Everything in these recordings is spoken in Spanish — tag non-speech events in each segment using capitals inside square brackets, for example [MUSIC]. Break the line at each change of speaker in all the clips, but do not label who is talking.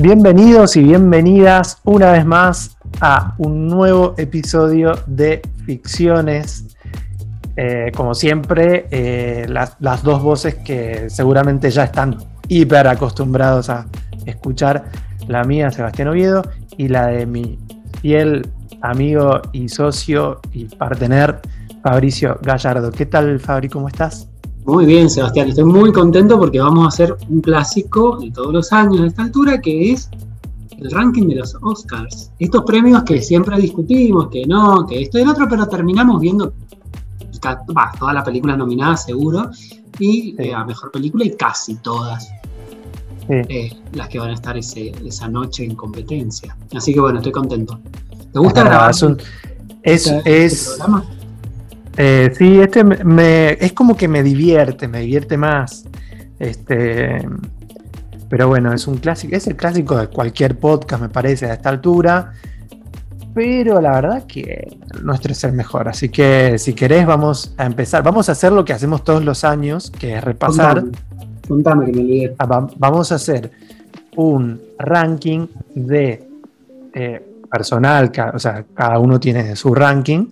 Bienvenidos y bienvenidas una vez más a un nuevo episodio de Ficciones. Eh, como siempre, eh, las, dos voces que seguramente ya están hiper acostumbrados a escuchar, la mía, Sebastián Oviedo, y la de mi fiel amigo y socio y partener, Fabricio Gallardo. ¿Qué tal, Fabri? ¿Cómo estás?
Muy bien, Sebastián. Estoy muy contento porque vamos a hacer un clásico de todos los años a esta altura, que es el ranking de los Oscars. Estos premios que siempre discutimos, que no, que esto y el otro, pero terminamos viendo toda la película nominada seguro, y eh, a mejor película y casi todas. Eh, las que van a estar esa noche en competencia. Así que bueno, estoy contento.
¿Te gusta grabar? Es, es, este, este programa? Eh, sí, este me, es como que me divierte, me divierte más. Este, pero bueno, es un clásico, es el clásico de cualquier podcast, me parece, a esta altura. Pero la verdad que nuestro es el mejor. Así que si querés, vamos a empezar. Vamos a hacer lo que hacemos todos los años, que es repasar.
Contame, que me
ah, vamos a hacer un ranking de eh, personal, o sea, cada uno tiene su ranking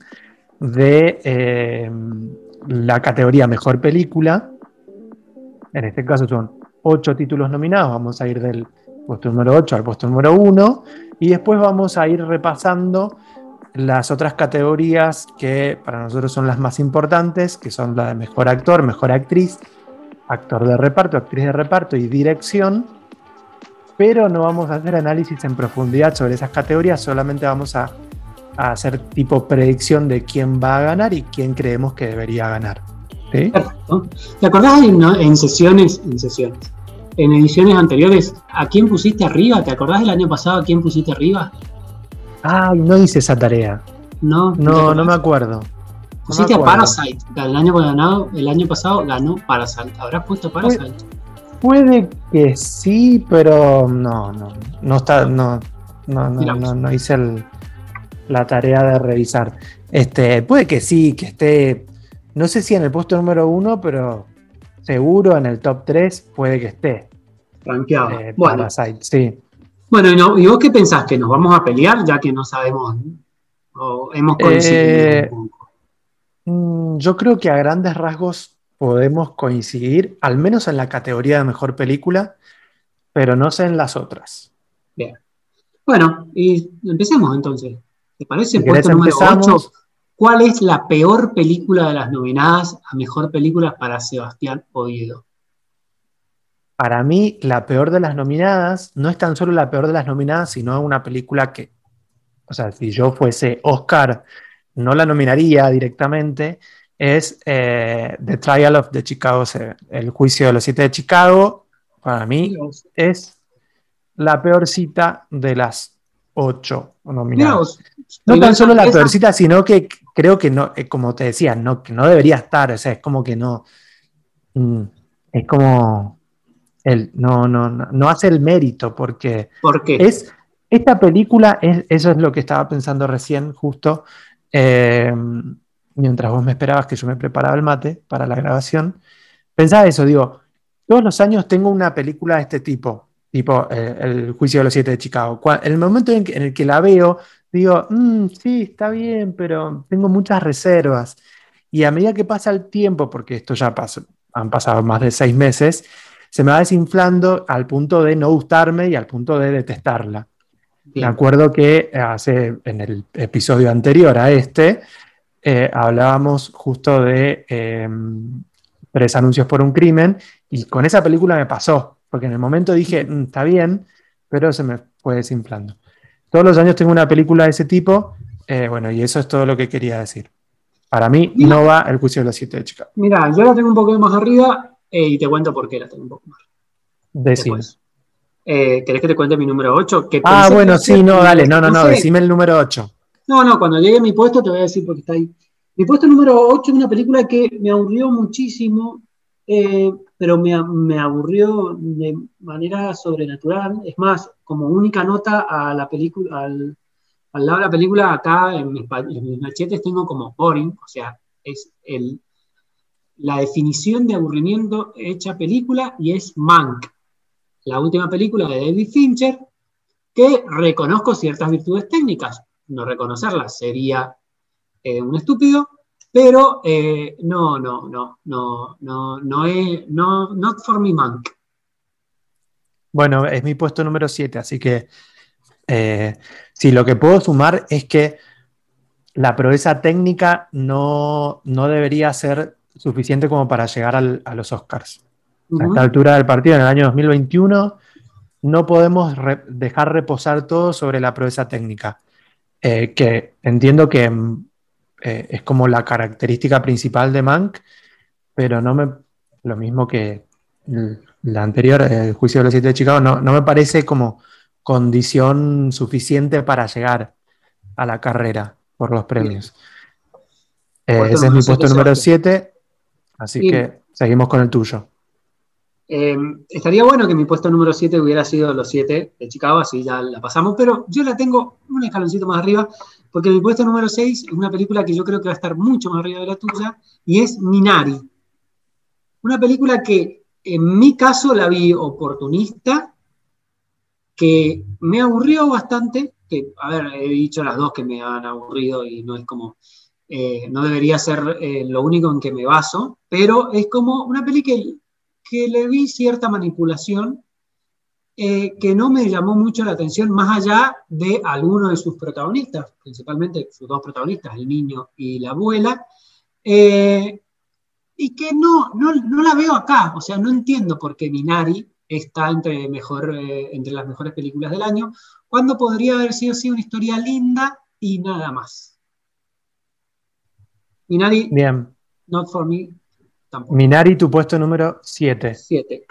de eh, la categoría Mejor Película. En este caso son ocho títulos nominados, vamos a ir del puesto número 8 al puesto número 1 y después vamos a ir repasando las otras categorías que para nosotros son las más importantes, que son la de Mejor Actor, Mejor Actriz, Actor de Reparto, Actriz de Reparto y Dirección. Pero no vamos a hacer análisis en profundidad sobre esas categorías, solamente vamos a a hacer tipo predicción de quién va a ganar y quién creemos que debería ganar.
Perfecto. ¿Te acordás en, sesiones, en sesiones, en ediciones anteriores, a quién pusiste arriba? ¿Te acordás del año pasado a quién pusiste arriba?
Ay, no hice esa tarea.
No,
no, no me acuerdo.
pusiste a Parasite. El año, ganado, el año pasado ganó Parasite. ¿Habrás puesto Parasite?
Puede, que sí, pero no, no. No está, no, no, no, no hice el, la tarea de revisar. Este, puede que sí, que esté, no sé si en el puesto número uno, pero seguro en el top 3 puede que esté.
Rankeado. Eh, bueno.
sí.
Bueno, ¿y, vos qué pensás? ¿Que nos vamos a pelear ya que no sabemos? ¿O hemos coincidido
eh, mm, Yo creo que a grandes rasgos podemos coincidir, al menos en la categoría de mejor película, pero no sé en las otras.
Bien. Bueno, y empecemos entonces. ¿Te parece? Puesto número 8. ¿Cuál es la peor película de las nominadas a mejor película para Sebastián Oviedo?
Para mí, la peor de las nominadas no es tan solo la peor de las nominadas, sino una película que, o sea, si yo fuese Oscar, no la nominaría directamente, es eh, The Trial of the Chicago el juicio de los siete de Chicago. Para mí es la peor cita de las ocho nominadas. No tan solo la peorcita, sino que creo que no, eh, como te decía, no, que no debería estar, o sea, es como que no, mm, es como, el, no, no, no, hace el mérito, porque es, esta película, es, eso es lo que estaba pensando recién, justo, eh, mientras vos me esperabas que yo me preparaba el mate para la grabación, pensaba eso, digo, todos los años tengo una película de este tipo, tipo eh, El juicio de los siete de Chicago. En el momento en, el que la veo, digo, mm, sí, está bien, pero tengo muchas reservas. Y a medida que pasa el tiempo, porque esto ya pasó, han pasado más de seis meses, se me va desinflando al punto de no gustarme y al punto de detestarla. Me acuerdo que hace, en el episodio anterior a este, eh, hablábamos justo de em, tres anuncios por un crimen y con esa película me pasó. Porque en el momento dije, mm, está bien, pero se me fue desinflando. Todos los años tengo una película de ese tipo, eh, bueno, y eso es todo lo que quería decir. Para mí no va el juicio de los siete de Chicago.
Mira, yo la tengo un poco más arriba eh, y te cuento por qué la tengo un poco más.
Decime.
Eh, ¿Querés que te cuente mi número 8?
Ah, bueno, sí, no, dale, no, no, no, decime el número 8.
No, no, cuando llegue a mi puesto te voy a decir porque está ahí. Mi puesto número 8 es una película que me aburrió muchísimo eh, pero me, aburrió de manera sobrenatural. Es más, como única nota a la película, al, lado de la película, acá en mis, machetes tengo como boring, o sea, es el, la definición de aburrimiento hecha película y es Mank, la última película de David Fincher, que reconozco ciertas virtudes técnicas. No reconocerlas sería eh, un estúpido, pero eh, no, no, no, no, no, no es, no, not for me, Monk.
Bueno, es mi puesto número 7, así que eh, sí, lo que puedo sumar es que la proeza técnica no, no debería ser suficiente como para llegar a los Oscars. A esta altura del partido, en el año 2021, no podemos dejar reposar todo sobre la proeza técnica, eh, que entiendo que eh, es como la característica principal de Mank, pero no me lo mismo que la anterior, el juicio de los siete de Chicago, no, no me parece como condición suficiente para llegar a la carrera por los premios. Eh, ese es mi puesto número 7, así que seguimos con el tuyo.
Eh, estaría bueno que mi puesto número 7 hubiera sido los 7 de Chicago, así ya la pasamos, pero yo la tengo un escaloncito más arriba, porque mi puesto número 6 es una película que yo creo que va a estar mucho más arriba de la tuya, y es Minari. Una película que en mi caso la vi oportunista, que me aburrió bastante, que, a ver, he dicho las dos que me han aburrido y no es como, eh, no debería ser eh, lo único en que me baso, pero es como una película que, le vi cierta manipulación eh, que no me llamó mucho la atención, más allá de algunos de sus protagonistas, principalmente sus dos protagonistas, el niño y la abuela, y que no, no, no, la veo acá, o sea, no entiendo por qué Minari está entre, mejor, entre las mejores películas del año, cuando podría haber sido así una historia linda y nada más. Minari,
Bien.
not for me,
tampoco. Minari, tu puesto número 7.
7.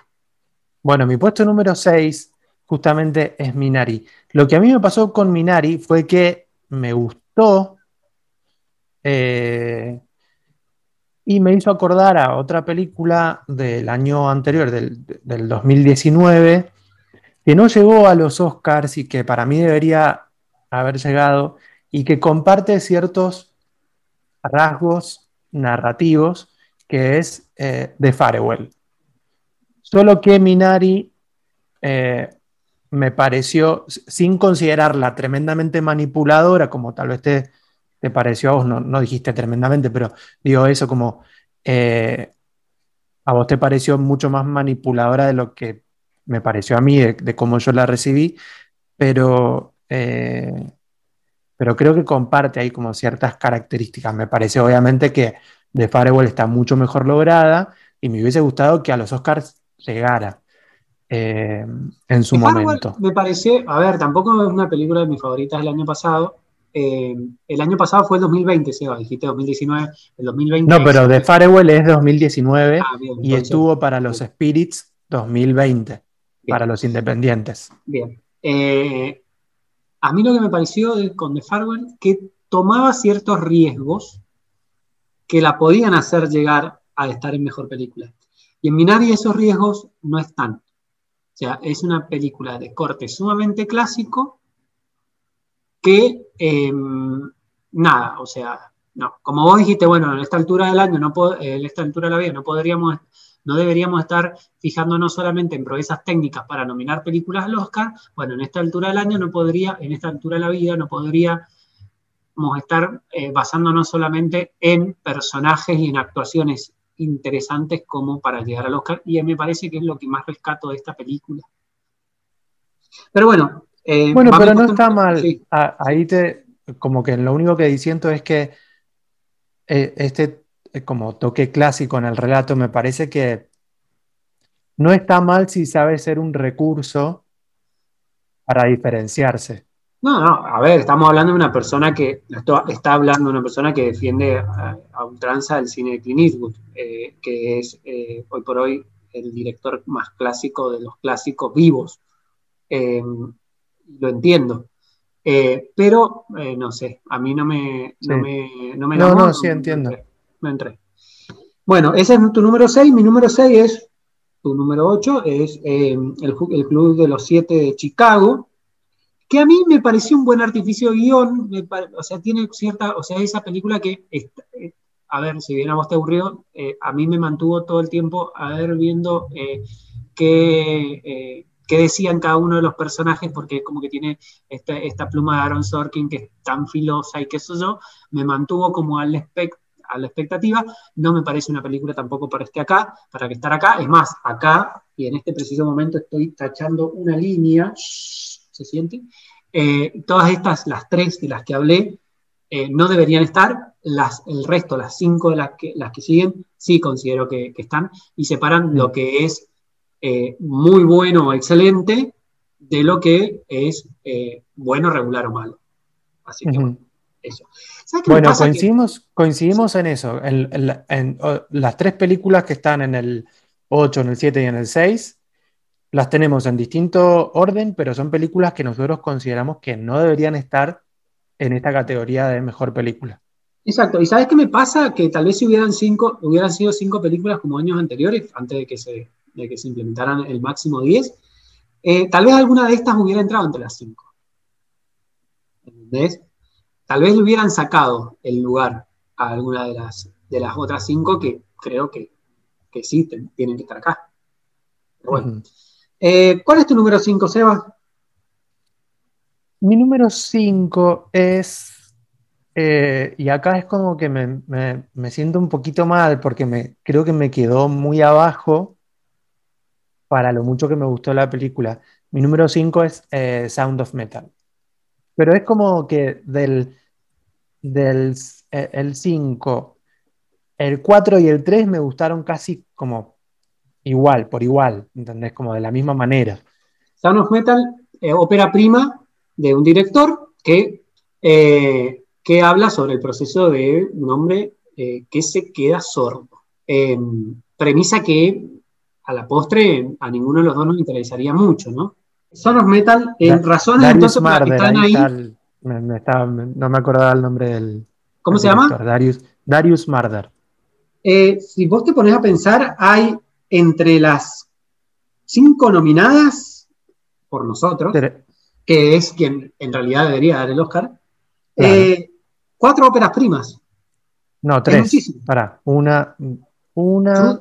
Bueno, mi puesto número 6 justamente es Minari. Lo que a mí me pasó con Minari fue que me gustó eh, y me hizo acordar a otra película del año anterior, del, del 2019, que no llegó a los Oscars y que para mí debería haber llegado y que comparte ciertos rasgos narrativos, que es eh, The Farewell. Solo que Minari eh, me pareció, sin considerarla tremendamente manipuladora, como tal vez te, te pareció a vos, no, no, dijiste tremendamente, pero digo eso como eh, a vos te pareció mucho más manipuladora de lo que me pareció a mí de, cómo yo la recibí, pero, pero creo que comparte ahí como ciertas características. Me parece obviamente que The Firewall está mucho mejor lograda y me hubiese gustado que a los Oscars llegara. Eh, en su momento.
Me parece, a ver, tampoco es una película de mis favoritas del año pasado, eh, el año pasado fue el 2020, Seba, dijiste 2019, el 2020.
No, pero The Firewall es 2019 ah, y estuvo para los Spirits 2020 para los independientes.
Bien. Eh, a mí lo que me pareció con The Farewell que tomaba ciertos riesgos que la podían hacer llegar a estar en mejor película. Y en Minari esos riesgos no están. O sea, es una película de corte sumamente clásico que em, nada, o sea, no. Como vos dijiste, bueno, en esta altura del año, no en esta altura de la vida, no podríamos no deberíamos estar fijándonos solamente en proezas técnicas para nominar películas al Oscar. Bueno, en esta altura del año no podría, en esta altura de la vida no podríamos estar eh, basándonos solamente en personajes y en actuaciones interesantes como para llegar al Oscar. Y me parece que es lo que más rescato de esta película. Pero bueno.
Eh, bueno, pero no está mal. ahí te, como que lo único que siento es que eh, este eh, como toque clásico en el relato, me parece que no está mal si sabe ser un recurso para diferenciarse.
No, no, a ver, estamos hablando de una persona que está hablando de una persona que defiende a, ultranza el cine de Clint Eastwood, eh, que es eh, hoy por hoy el director más clásico de los clásicos vivos. lo entiendo. pero no sé, a mí no me, no me, no
No, no, sí entiendo
me entré. Bueno, ese es tu número 6. Mi número 6 es, tu número 8 es eh, el, Club de los Siete de Chicago, que a mí me pareció un buen artificio de guion, o sea, tiene cierta, o sea, esa película que, eh, a ver, si bien a vos te aburrió, eh, a mí me mantuvo todo el tiempo a ver viendo qué, qué decían cada uno de los personajes, porque como que tiene esta, pluma de Aaron Sorkin que es tan filosa y qué sé yo, me mantuvo como a la expectativa. No me parece una película tampoco para estar acá, para que estar acá. Es más, acá, y en este preciso momento estoy tachando una línea, ¿se siente? Eh, todas estas, las tres de las que hablé, eh, no deberían estar. Las, el resto, las cinco de las que, las que siguen, sí considero que, están y separan lo que es eh, muy bueno o excelente de lo que es bueno, regular o malo. Así que eso.
Bueno, coincidimos, coincidimos en eso. En, las tres películas que están en el 8, en el 7 y en el 6, las tenemos en distinto orden, pero son películas que nosotros consideramos que no deberían estar en esta categoría de mejor película.
Exacto. ¿Y sabes qué me pasa? Que tal vez si hubieran, cinco, hubieran sido cinco películas como años anteriores, antes de que se, que se implementaran el máximo 10, eh, tal vez alguna de estas hubiera entrado entre las cinco. ¿Entendés? tal vez le hubieran sacado el lugar a alguna de las, de las otras cinco que creo que, que sí tienen que estar acá. bueno. Eh, ¿Cuál es tu número 5, Seba?
Mi número 5 es, eh, y acá es como que me, me, siento un poquito mal porque me, creo que me quedó muy abajo para lo mucho que me gustó la película. Mi número 5 es eh, Sound of Metal. Pero es como que del, del eh, el 5, el 4 y el 3 me gustaron casi como igual, por igual, ¿entendés? Como de la misma manera.
Sound of Metal, eh, ópera prima de un director que, eh, que habla sobre el proceso de un hombre que se queda sordo. premisa que a la postre a ninguno de los dos nos interesaría mucho, ¿no? Sound of Metal, en razones entonces para que están ahí
no me acordaba el nombre del.
¿Cómo se llama?
Darius, Darius Marder.
Eh, si vos te pones a pensar, hay entre las cinco nominadas por nosotros, que es quien en realidad debería dar el Oscar, eh, cuatro óperas primas.
No, tres. Para, una, una,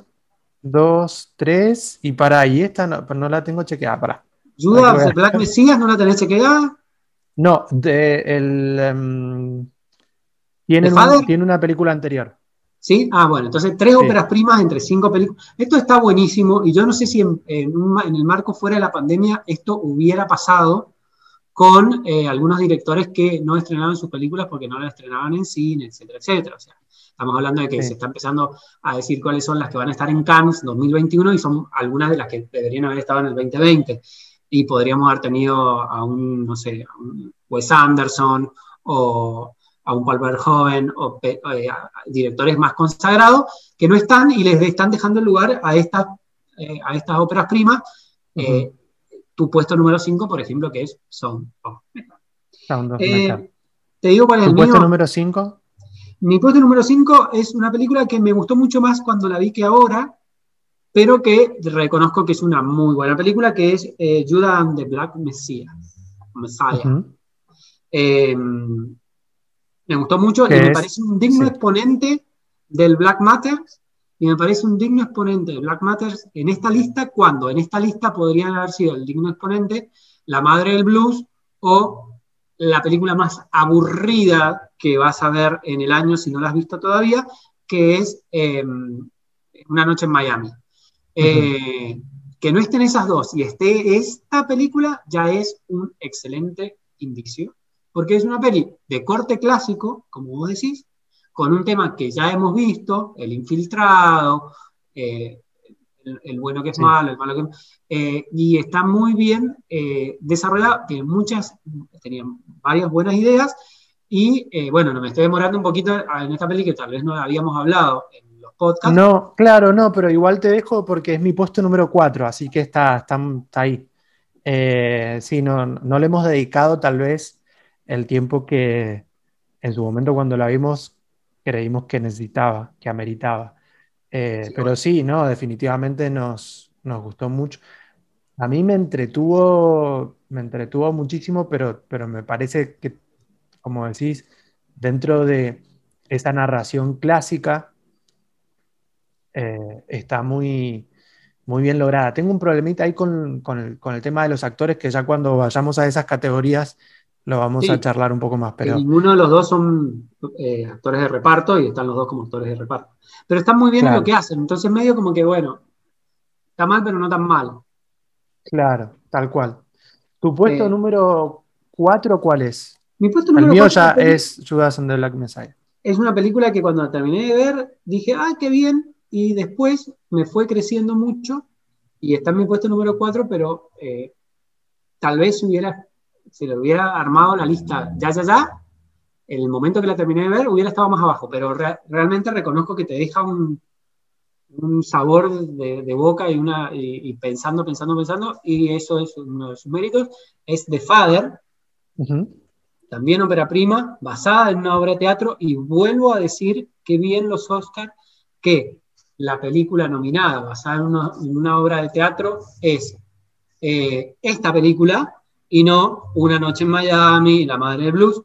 dos, tres, y para, y esta no, no la tengo chequeada, para.
Judas, Black Messiah, ¿no la tenés chequeada?
No, de, el, em, tiene, una película anterior.
¿Sí? Ah, bueno, entonces tres óperas primas entre cinco películas. Esto está buenísimo y yo no sé si en, el marco fuera de la pandemia esto hubiera pasado con eh, algunos directores que no estrenaban sus películas porque no las estrenaban en cine, etcétera, etcétera. O sea, estamos hablando de que se está empezando a decir cuáles son las que van a estar en Cannes 2021 y son algunas de las que deberían haber estado en el 2020 y podríamos haber tenido a un, no sé, a un Wes Anderson o a un Paul Verhoeven o eh, directores más consagrados que no están y les están dejando el lugar a estas, eh, a estas óperas primas. Eh, tu puesto número 5, por ejemplo, que es Sound of
Sound of Metal.
Te digo cuál es
el puesto número 5?
Mi puesto número 5 es una película que me gustó mucho más cuando la vi que ahora, pero que reconozco que es una muy buena película, que es eh, Judah and the Black Messiah. Messiah. Eh, me gustó mucho y me parece un digno exponente del Black Matter y me parece un digno exponente de Black Matter en esta lista cuando en esta lista podrían haber sido el digno exponente La Madre del Blues o la película más aburrida que vas a ver en el año si no la has visto todavía, que es eh, Una noche en Miami. Eh, que no estén esas dos y esté esta película ya es un excelente indicio, porque es una peli de corte clásico, como vos decís, con un tema que ya hemos visto, el infiltrado, eh, el, bueno que es malo, el malo que eh, y está muy bien desarrollada, tiene muchas, tenían varias buenas ideas, y bueno, no me estoy demorando un poquito en esta peli que tal vez no habíamos hablado
no, claro, no, pero igual te dejo porque es mi puesto número 4, así que está, está, ahí. Eh, sí, no, no le hemos dedicado tal vez el tiempo que en su momento cuando la vimos creímos que necesitaba, que ameritaba. Eh, pero sí, no, definitivamente nos, nos gustó mucho. A mí me entretuvo, me entretuvo muchísimo, pero, pero me parece que, como decís, dentro de esa narración clásica, eh, está muy, muy bien lograda. Tengo un problemita ahí con, el, tema de los actores, que ya cuando vayamos a esas categorías lo vamos a charlar un poco más. Pero...
ninguno de los dos son eh, actores de reparto y están los dos como actores de reparto. Pero están muy bien en lo que hacen, entonces medio como que, bueno, está mal, pero no tan mal.
Claro, tal cual. ¿Tu puesto eh, número 4 cuál es?
Mi puesto número
El mío ya es Judas and the Black Messiah.
Es una película que cuando terminé de ver dije, ah, qué bien, y después me fue creciendo mucho y está en mi puesto número 4, pero eh, tal vez hubiera, se le hubiera armado la lista ya, ya, ya, en el momento que la terminé de ver hubiera estado más abajo, pero realmente reconozco que te deja un, un sabor de, boca y, una, y, pensando, pensando, pensando, y eso es uno de sus méritos, es The Father, también ópera prima, basada en una obra de teatro, y vuelvo a decir que bien los Oscars que la película nominada basada en una, obra de teatro es eh, esta película y no Una noche en Miami, La Madre del Blues,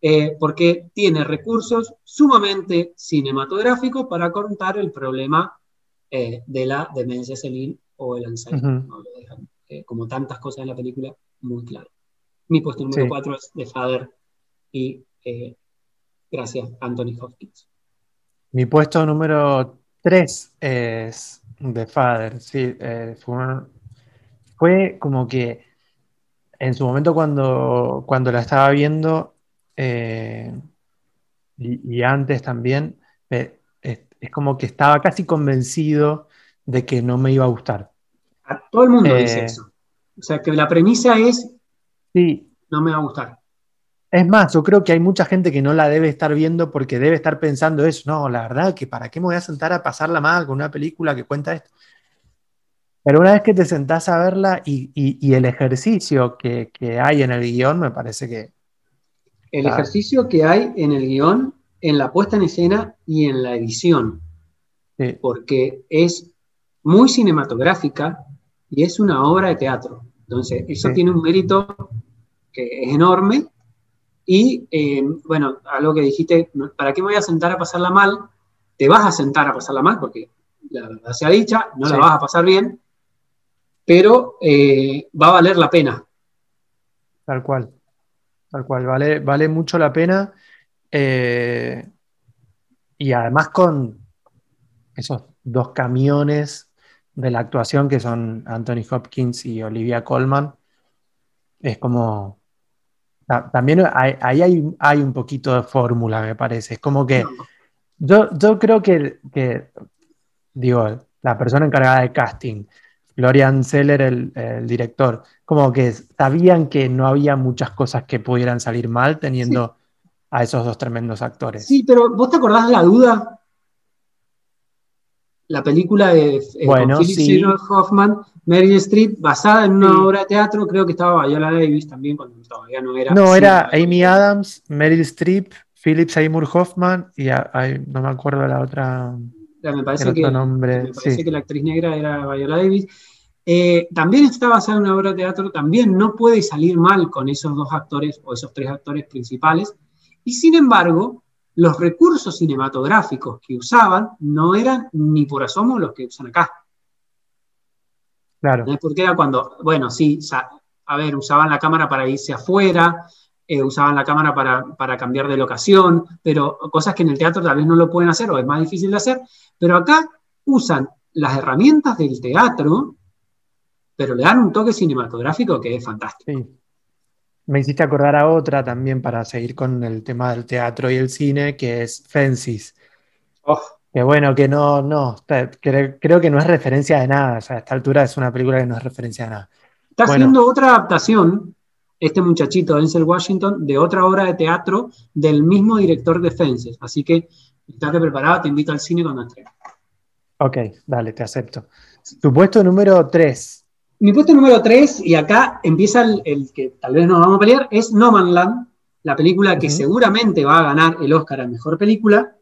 eh, porque tiene recursos sumamente cinematográficos para contar el problema eh, de la demencia senil o el Alzheimer. como tantas cosas en la película, muy claro. Mi puesto número 4 es de Father y gracias, Anthony Hopkins.
Mi puesto número Tres es The Father, sí. Eh, fue, como que en su momento cuando, cuando la estaba viendo eh, y, antes también, eh, es, como que estaba casi convencido de que no me iba a gustar.
A todo el mundo dice eso. O sea, que la premisa es, sí, no me va a gustar.
Es más, yo creo que hay mucha gente que no la debe estar viendo porque debe estar pensando eso. No, la verdad que para qué me voy a sentar a pasarla mal con una película que cuenta esto. Pero una vez que te sentás a verla y, el ejercicio que, hay en el guion, me parece que...
El ejercicio que hay en el guion, en la puesta en escena y en la edición. Porque es muy cinematográfica y es una obra de teatro. Entonces, eso tiene un mérito que es enorme y eh, bueno, algo que dijiste, ¿para qué me voy a sentar a pasarla mal? Te vas a sentar a pasarla mal porque la verdad sea dicha, no la vas a pasar bien, pero eh, va a valer la pena.
Tal cual, tal cual, vale, vale mucho la pena. Eh, y además con esos dos camiones de la actuación que son Anthony Hopkins y Olivia Colman, es como también ahí hay, un poquito de fórmula, me parece. Es como que yo, yo creo que, digo, la persona encargada de casting, Florian Seller, el, director, como que sabían que no había muchas cosas que pudieran salir mal teniendo a esos dos tremendos actores.
Sí, pero ¿vos te acordás de la duda? La película de eh,
bueno, Philip
Hoffman, Mary Streep, basada en una obra de teatro, creo que estaba Viola Davis también, cuando todavía no era.
No, era Amy Adams, Meryl Streep, Philip Seymour Hoffman y no me acuerdo la otra.
Me parece, que, nombre. Me parece que la actriz negra era Viola Davis. Eh, también está basada en una obra de teatro, también no puede salir mal con esos dos actores o esos tres actores principales. Y sin embargo, los recursos cinematográficos que usaban no eran ni por asomo los que usan acá.
Claro.
Porque era cuando, bueno, sí, a ver, usaban la cámara para irse afuera, eh, usaban la cámara para, cambiar de locación, pero cosas que en el teatro tal vez no lo pueden hacer o es más difícil de hacer, pero acá usan las herramientas del teatro, pero le dan un toque cinematográfico que es fantástico. Sí.
Me hiciste acordar a otra también para seguir con el tema del teatro y el cine, que es Fences. Oh. Que bueno, que no, no, creo, que no es referencia de nada. O sea, a esta altura es una película que no es referencia de nada.
Está haciendo otra adaptación, este muchachito, Denzel Washington, de otra obra de teatro del mismo director de Fences. Así que, estate preparado, te invito al cine cuando entregue.
Ok, dale, te acepto. Tu puesto número 3.
Mi puesto número 3, y acá empieza el, que tal vez nos vamos a pelear, es No Man Land, la película que seguramente va a ganar el Oscar a Mejor Película.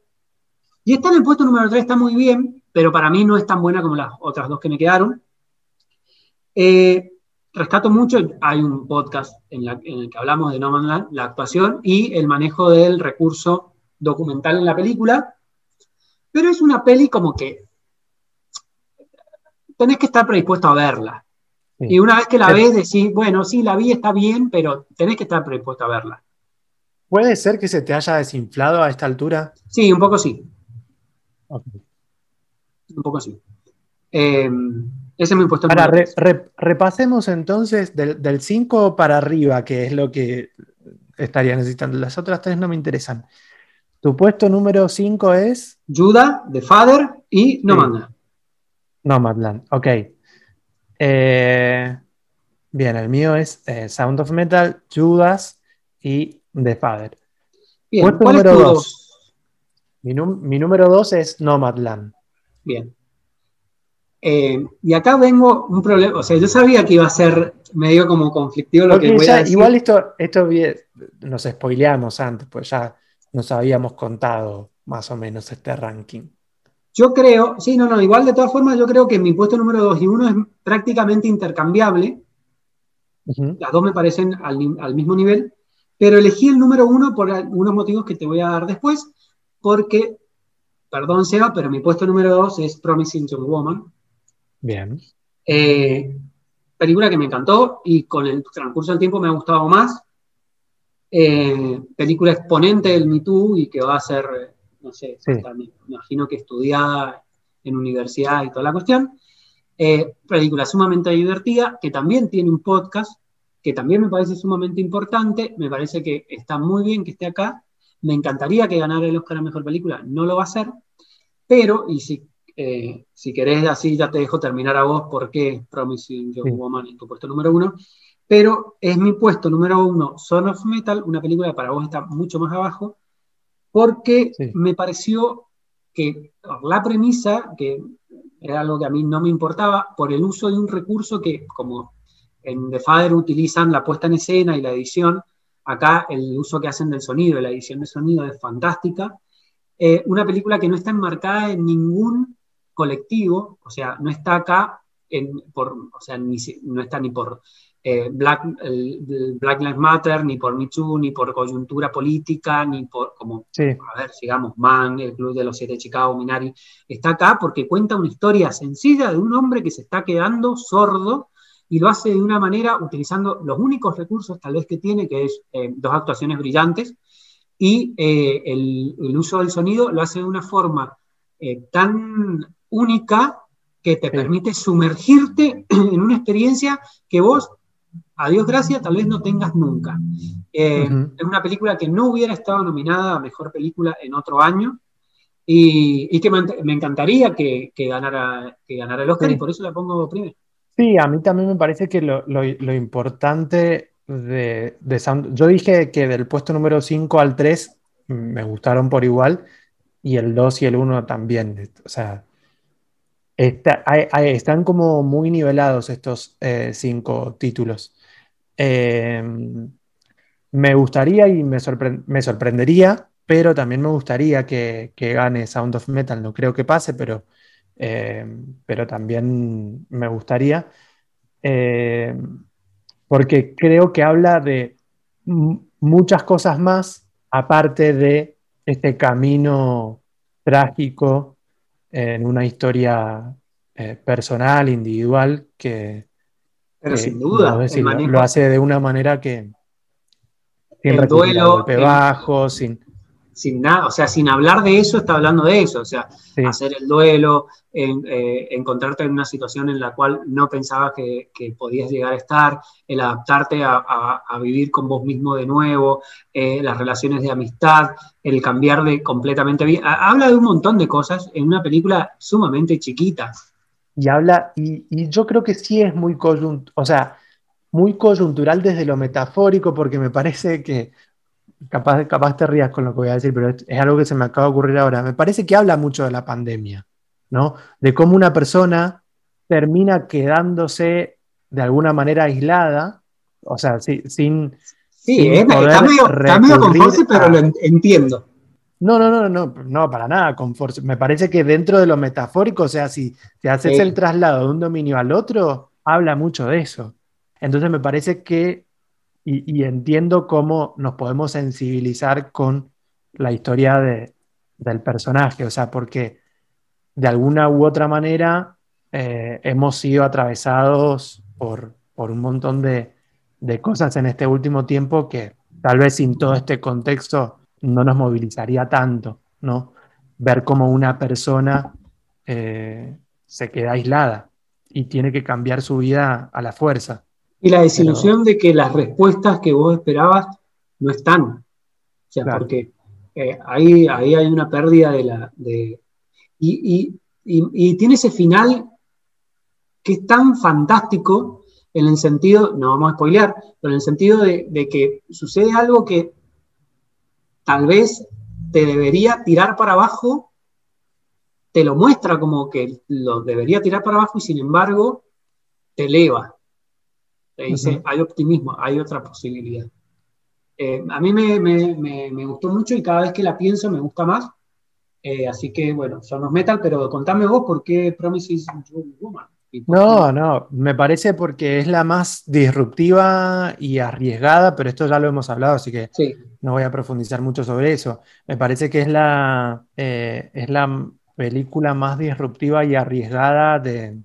Y está en el puesto número 3, está muy bien, pero para mí no es tan buena como las otras dos que me quedaron. Eh, rescato mucho, hay un podcast en, el que hablamos de No Man Land, la actuación y el manejo del recurso documental en la película, pero es una peli como que tenés que estar predispuesto a verla. Y una vez que la ves, decís, bueno, sí, la vi, está bien, pero tenés que estar predispuesto a verla.
¿Puede ser que se te haya desinflado a esta altura?
Sí, un poco sí. Un poco sí. Eh, ese es mi puesto
Ahora, repasemos entonces del 5 para arriba, que es lo que estaría necesitando. Las otras tres no me interesan. Tu puesto número 5 es.
Judah, The Father y Nomadland. Sí.
Nomadland, ok. Eh, bien, el mío es eh, Sound of Metal, Judas y The Father.
Bien, puesto número 2.
Mi, mi número 2 es Nomadland.
Bien. Eh, y acá vengo un problema, o sea, yo sabía que iba a ser medio como conflictivo lo que voy a decir.
Igual esto, esto nos spoileamos antes, pues ya nos habíamos contado más o menos este ranking.
Yo creo, sí, no, no, igual de todas formas yo creo que mi puesto número 2 y 1 es prácticamente intercambiable. Las dos me parecen al, mismo nivel, pero elegí el número 1 por algunos motivos que te voy a dar después, porque, perdón Seba, pero mi puesto número 2 es Promising Young Woman.
Bien.
Eh, película que me encantó y con el transcurso del tiempo me ha gustado más. Eh, película exponente del Me Too y que va a ser, no sé, me imagino que estudiada en universidad y toda la cuestión. Eh, película sumamente divertida, que también tiene un podcast, que también me parece sumamente importante, me parece que está muy bien que esté acá, me encantaría que ganara el Oscar a Mejor Película, no lo va a hacer, pero, y si eh, si querés, así ya te dejo terminar a vos por qué Promising Young Woman en tu puesto número uno. Pero es mi puesto número uno, Son of Metal, una película que para vos está mucho más abajo, porque me pareció que la premisa, que era algo que a mí no me importaba, por el uso de un recurso que, como en The Father utilizan la puesta en escena y la edición, acá el uso que hacen del sonido, la edición de sonido es fantástica. Eh, una película que no está enmarcada en ningún colectivo, o sea, no está acá, en, por, o sea, no está ni por eh, Black, Black Lives Matter, ni por Me ni por coyuntura política, ni por, como, a ver, sigamos, Man, el Club de los Siete de Chicago, Minari, está acá porque cuenta una historia sencilla de un hombre que se está quedando sordo y lo hace de una manera utilizando los únicos recursos tal vez que tiene, que es eh, dos actuaciones brillantes, y eh, el, el, uso del sonido lo hace de una forma tan única que te permite sumergirte [CLEARS THROAT] en una experiencia que vos, a Dios gracias, tal vez no tengas nunca. Eh, es una película que no hubiera estado nominada a Mejor Película en otro año y, que me, encantaría que, ganara, que ganara el Oscar y por eso la pongo primero.
Sí, a mí también me parece que lo, importante de, de Sound... Yo dije que del puesto número 5 al 3 me gustaron por igual y el 2 y el 1 también. O sea, están como muy nivelados estos eh, cinco títulos. Em, me gustaría y me, sorprendería, pero también me gustaría que, gane Sound of Metal. No creo que pase, pero, em, pero también me gustaría. Em, porque creo que habla de muchas cosas más aparte de este camino trágico en una historia eh, personal, individual, que,
Pero sin duda,
lo hace de una manera que
sin el duelo,
golpe bajo, sin
sin nada, o sea, sin hablar de eso, está hablando de eso, o sea, hacer el duelo, eh, encontrarte en una situación en la cual no pensabas que, podías llegar a estar, el adaptarte a, vivir con vos mismo de nuevo, eh, las relaciones de amistad, el cambiar de completamente vida. Habla de un montón de cosas en una película sumamente chiquita.
Y habla, y, yo creo que sí es muy o sea, muy coyuntural desde lo metafórico, porque me parece que capaz, capaz te rías con lo que voy a decir, pero es, algo que se me acaba de ocurrir ahora. Me parece que habla mucho de la pandemia, ¿no? De cómo una persona termina quedándose de alguna manera aislada, o sea, sin...
Sí, está, medio, con force, pero lo entiendo.
No, no, no, no, no, para nada con force. Me parece que dentro de lo metafórico, o sea, si te haces el traslado de un dominio al otro, habla mucho de eso. Entonces me parece que y, entiendo cómo nos podemos sensibilizar con la historia del personaje, o sea, porque de alguna u otra manera eh, hemos sido atravesados por, por un montón de, de cosas en este último tiempo que tal vez sin todo este contexto no nos movilizaría tanto, ¿no? Ver cómo una persona eh, se queda aislada y tiene que cambiar su vida a la fuerza.
Y la desilusión de que las respuestas que vos esperabas no están. O sea, porque eh, ahí, ahí hay una pérdida de la. De, y, y, tiene ese final que es tan fantástico en el sentido, no vamos a spoilear, pero en el sentido de, de que sucede algo que tal vez te debería tirar para abajo, te lo muestra como que lo debería tirar para abajo y sin embargo te eleva. Te dice, hay optimismo, hay otra posibilidad. Eh, a mí me, me, me, gustó mucho y cada vez que la pienso me gusta más. Eh, así que bueno, somos metal, pero contame vos por qué Promises
Woman. No, no, me parece porque es la más disruptiva y arriesgada, pero esto ya lo hemos hablado, así que no voy a profundizar mucho sobre eso. Me parece que es la, eh, es la película más disruptiva y arriesgada de,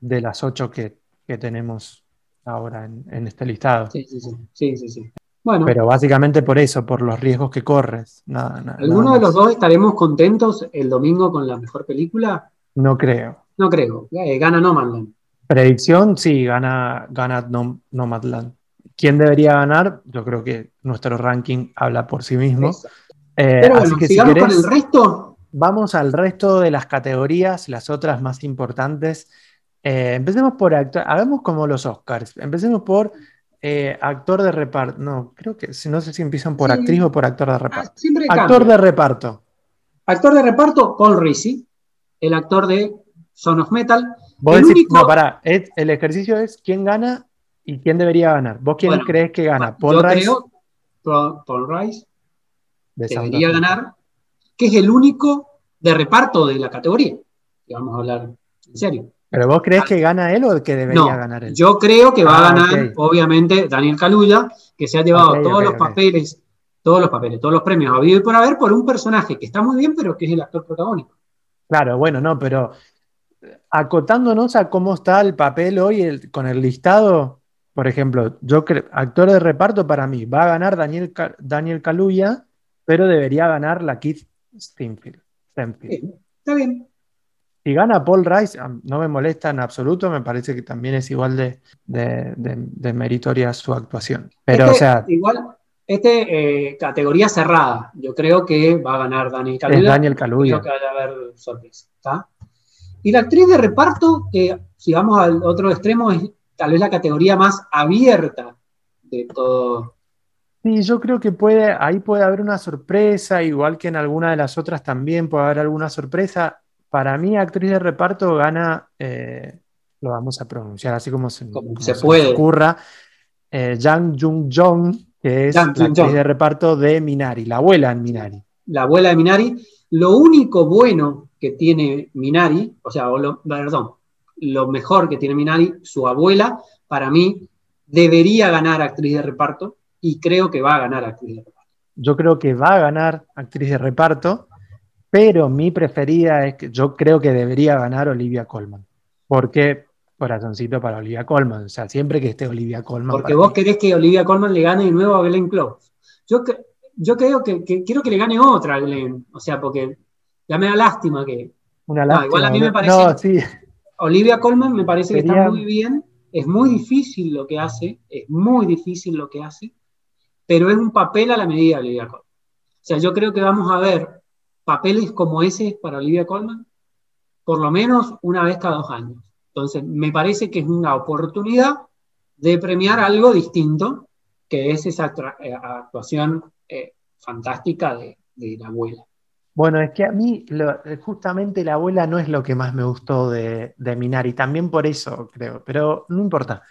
las ocho que, tenemos ahora en, este listado.
Sí, sí, sí. sí, sí,
Bueno, pero básicamente por eso, por los riesgos que corres. Nada,
¿Alguno de los dos estaremos contentos el domingo con la mejor película?
No creo.
No creo. Eh, gana Nomadland.
Predicción, sí, gana, gana Nomadland. ¿Quién debería ganar? Yo creo que nuestro ranking habla por sí mismo.
Eh, Pero bueno, que sigamos con el resto.
Vamos al resto de las categorías, las otras más importantes. Eh, empecemos por actor, hagamos como los Oscars. Empecemos por actor de reparto. No, creo que no sé si empiezan por actriz o por actor de reparto. Ah, actor de reparto.
Actor de reparto, Paul Risi, el actor de Son of Metal.
No, pará, el ejercicio es quién gana y quién debería ganar. ¿Vos quién crees que gana?
¿Paul yo Rice? Creo Paul, Rice debería ganar, que es el único de reparto de la categoría. Y vamos a hablar en serio.
¿Pero vos crees que gana él o que debería ganar él?
Yo creo que va a ah, ganar, obviamente, Daniel Kaluuya, que se ha llevado todos los papeles, todos los papeles, todos los premios a habido y por haber por un personaje que está muy bien, pero que es el actor protagónico.
Claro, bueno, no, pero acotándonos a cómo está el papel hoy con el listado, por ejemplo, yo creo, actor de reparto para mí, va a ganar Daniel, Daniel Kaluuya, pero debería ganar la Keith Stenfield.
está bien.
Si gana Paul Rice, no me molesta en absoluto, me parece que también es igual de, de, meritoria su actuación. Pero, o sea.
Igual, este, eh, categoría cerrada. Yo creo que va a ganar Daniel Kaluuya.
Es Daniel Kaluuya.
Creo que va a haber sorpresa. Y la actriz de reparto, que si vamos al otro extremo, es tal vez la categoría más abierta de todo.
Sí, yo creo que puede, ahí puede haber una sorpresa, igual que en alguna de las otras también puede haber alguna sorpresa. Para mí, actriz de reparto gana, eh, lo vamos a pronunciar así como se,
se, puede.
ocurra, eh, Jang Jung Jong, que es la actriz de reparto de Minari, la abuela en Minari.
La abuela de Minari. Lo único bueno que tiene Minari, o sea, perdón, lo mejor que tiene Minari, su abuela, para mí debería ganar actriz de reparto y creo que va a ganar actriz de reparto.
Yo creo que va a ganar actriz de reparto, pero mi preferida es que yo creo que debería ganar Olivia Colman. Porque corazoncito para Olivia Colman, o sea, siempre que esté Olivia Colman.
Porque vos querés que Olivia Colman le gane de nuevo a Glenn Close. Yo, yo creo que, quiero que le gane otra a Glenn, o sea, porque ya me da lástima que.
Una lástima.
igual a mí me parece. Olivia Colman me parece que está muy bien. Es muy difícil lo que hace. Es muy difícil lo que hace. Pero es un papel a la medida de Olivia Colman. O sea, yo creo que vamos a ver papeles como ese para Olivia Colman por lo menos una vez cada dos años. Entonces, me parece que es una oportunidad de premiar algo distinto, que es esa eh, actuación eh, fantástica de la abuela.
Bueno, es que a mí justamente la abuela no es lo que más me gustó de, Minari, también por eso creo, pero no importa.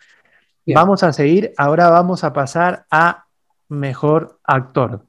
Vamos a seguir, ahora vamos a pasar a mejor actor.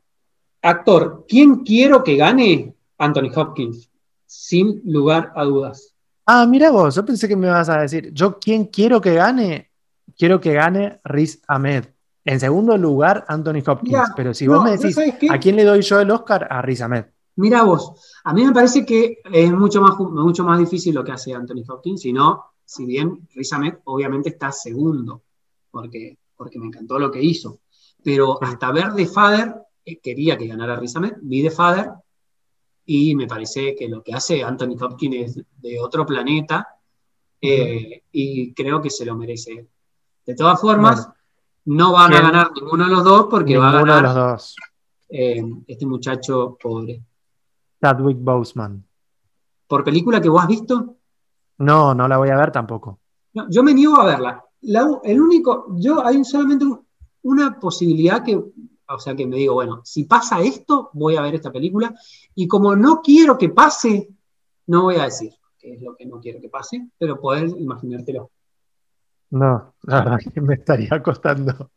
Actor, ¿quién quiero que gane? Anthony Hopkins, sin lugar a dudas.
Ah, mira vos, yo pensé que me ibas a decir, yo quién quiero que gane, quiero que gane Riz Ahmed. En segundo lugar, Anthony Hopkins, pero si vos me decís, ¿a quién le doy yo el Oscar? A Riz Ahmed.
Mira vos, a mí me parece que es mucho más, mucho más difícil lo que hace Anthony Hopkins, si no, si bien Riz Ahmed obviamente está segundo, porque, porque me encantó lo que hizo. Pero hasta ver The Father, eh, quería que ganara Riz Ahmed, vi The Father y me parece que lo que hace Anthony Hopkins es de otro planeta eh, y creo que se lo merece. De todas formas, no van a ganar ninguno de los dos porque va a ganar
los dos.
Eh, este muchacho pobre.
Chadwick Boseman.
¿Por película que vos has visto?
No, no la voy a ver tampoco.
yo me niego a verla. el único, yo hay solamente una posibilidad que, o sea, que me digo, bueno, si pasa esto, voy a ver esta película. Y como no quiero que pase, no voy a decir qué es lo que no quiero que pase, pero poder imaginártelo.
No, la verdad que me estaría costando.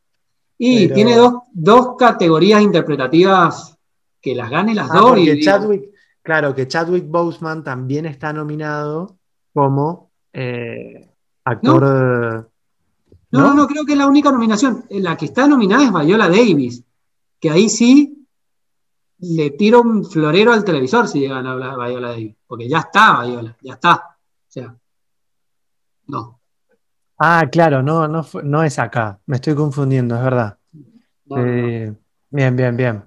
Y tiene dos, categorías interpretativas que las gane las ah, dos.
Y Chadwick, claro, que Chadwick Boseman también está nominado como eh, actor.
No, no, no, creo que es la única nominación. La que está nominada es Viola Davis, que ahí sí le tiro un florero al televisor si llegan a hablar Viola Davis, porque ya está Viola, ya está. O sea, no.
Ah, claro, no, no, no es acá, me estoy confundiendo, es verdad. Eh, bien, bien, bien.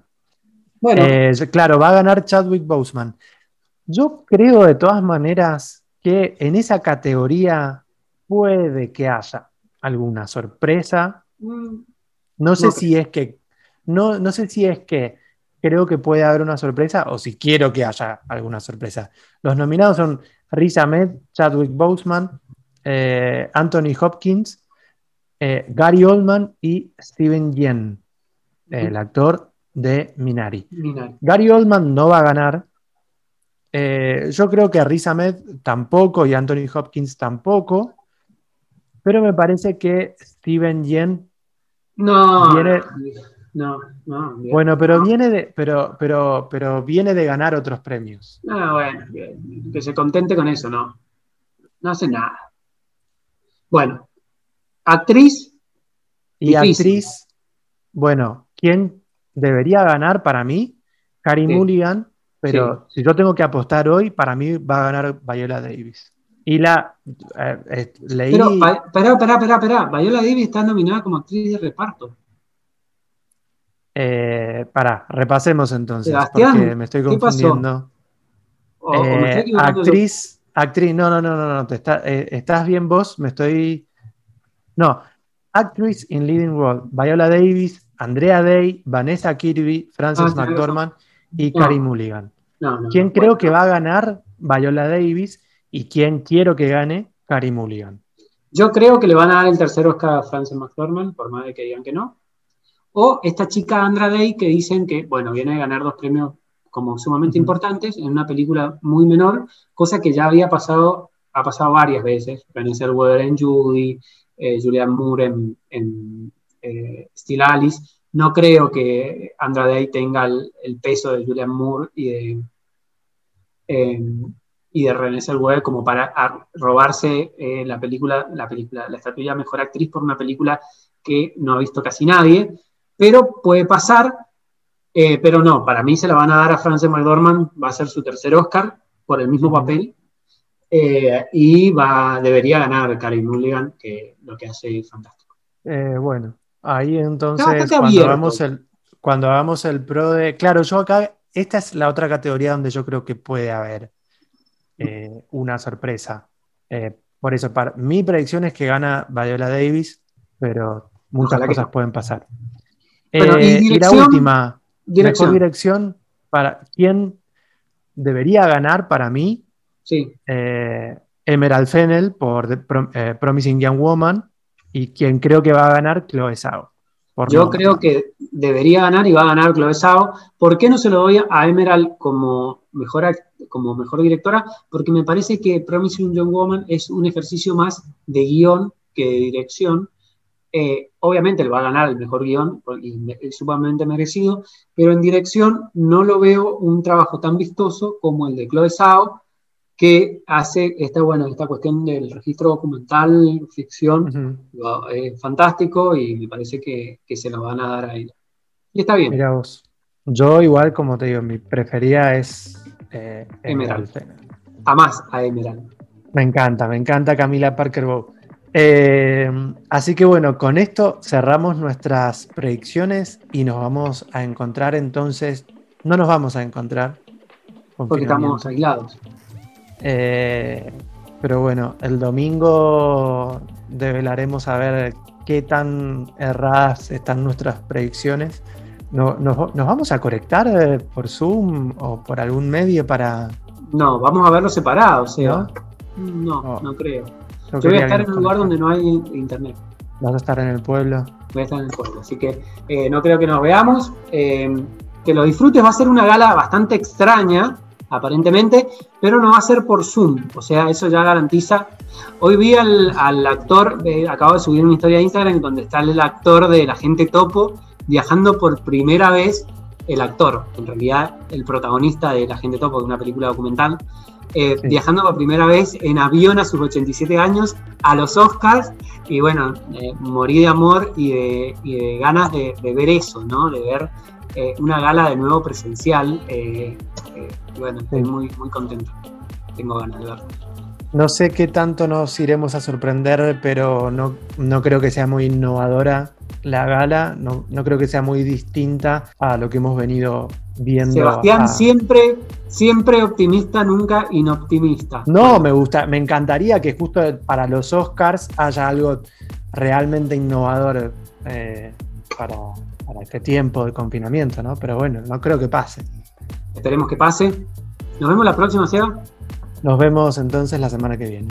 Bueno. Eh, claro, va a ganar Chadwick Boseman. Yo creo de todas maneras que en esa categoría puede que haya alguna sorpresa. Mm. No sé si es que, no, no sé si es que creo que puede haber una sorpresa o si quiero que haya alguna sorpresa. Los nominados son Riz Ahmed, Chadwick Boseman, eh, Anthony Hopkins, eh, Gary Oldman y Steven Yen, el actor de Minari. Gary Oldman no va a ganar. Eh, yo creo que Riz Ahmed tampoco y Anthony Hopkins tampoco. Pero me parece que Steven Yen
no, no, no.
Bueno, pero viene de, pero, pero, pero viene de ganar otros premios.
Ah, bueno, que se contente con eso, no. No hace nada. Bueno, actriz.
Y actriz, bueno, ¿quién debería ganar para mí? Carrie Mulligan, pero si yo tengo que apostar hoy, para mí va a ganar Viola Davis. Y la
eh, eh, leí. Pero, espera, espera, espera. Viola Davis está nominada como actriz de reparto.
Eh, para, repasemos entonces, porque me estoy confundiendo. Eh, actriz, Actriz, no, no, no, no, no, te eh, estás bien vos, me estoy... No, Actress in Leading Role, Viola Davis, Andrea Day, Vanessa Kirby, Frances ah, McDormand y Carrie Mulligan. ¿Quién creo que va a ganar? Viola Davis y quién quiero que gane? Carrie Mulligan.
Yo creo que le van a dar el tercer Oscar a Frances McDormand, por más de que digan que no. O esta chica Andrea Day que dicen que, bueno, viene a ganar dos premios como sumamente importantes en una película muy menor, cosa que ya había pasado, ha pasado varias veces. René Zellweger en Judy, eh, Julianne Moore en, en eh, Still Alice. No creo que Andra Day tenga el, peso de Julianne Moore y de, em, y de René Zellweger como para robarse eh, la película, la película, la estatuilla mejor actriz por una película que no ha visto casi nadie, pero puede pasar eh, pero no, para mí se la van a dar a Frances McDormand, va a ser su tercer Oscar por el mismo papel. Eh, y va, debería ganar Carrie Mulligan, que lo que hace es fantástico.
Eh, bueno, ahí entonces, cuando hagamos, el, cuando hagamos el pro de. Claro, yo acá, esta es la otra categoría donde yo creo que puede haber una sorpresa. por eso, para, mi predicción es que gana Viola Davis, pero muchas cosas pueden pasar. Y la última. Dirección. Mejor dirección para quién debería ganar para mí.
Sí.
Eh, Emerald Fennel por eh, Promising Young Woman y quien creo que va a ganar, Chloe Zhao.
Yo creo que debería ganar y va a ganar Chloe Zhao. ¿Por qué no se lo doy a Emerald como mejor, como mejor directora? Porque me parece que Promising Young Woman es un ejercicio más de guion que de dirección eh, obviamente le va a ganar el mejor guion, y es sumamente merecido, pero en dirección no lo veo un trabajo tan vistoso como el de Chloe Zhao, que hace esta, bueno, esta cuestión del registro documental, ficción, fantástico y me parece que, se lo van a dar a ella. Y está bien.
Mira vos. Yo igual, como te digo, mi preferida es eh, Emerald.
Jamás a Emerald.
Me encanta, me encanta Camila Parker Bow. Eh, así que bueno, con esto cerramos nuestras predicciones y nos vamos a encontrar entonces, no nos vamos a encontrar.
Porque estamos aislados.
Eh, pero bueno, el domingo develaremos a ver qué tan erradas están nuestras predicciones. ¿Nos, vamos a conectar eh, por Zoom o por algún medio para...?
No, vamos a verlo separado, ¿no? No, no, creo. Yo voy a estar en un lugar donde no hay internet.
¿Vas a estar en el pueblo?
Voy a estar en el pueblo, así que eh, no creo que nos veamos. Eh, que lo disfrutes, va a ser una gala bastante extraña, aparentemente, pero no va a ser por Zoom, o sea, eso ya garantiza. Hoy vi al, actor, acabo de subir una historia de Instagram donde está el actor de La Gente Topo viajando por primera vez, el actor, en realidad el protagonista de La Gente Topo, de una película documental, eh, viajando por primera vez en avión a sus 87 años a los Oscars y bueno, eh, morí de amor y de, ganas de, ver eso, ¿no? De ver eh, una gala de nuevo presencial. bueno, estoy muy, muy contento. Tengo ganas de verlo.
No sé qué tanto nos iremos a sorprender, pero no, no creo que sea muy innovadora la gala, no, no creo que sea muy distinta a lo que hemos venido viendo.
Sebastián siempre, siempre optimista, nunca inoptimista.
No, me gusta, me encantaría que justo para los Oscars haya algo realmente innovador eh, para, para este tiempo de confinamiento, ¿no? Pero bueno, no creo que pase.
Esperemos que pase. Nos vemos la próxima, Seba.
Nos vemos entonces la semana que viene.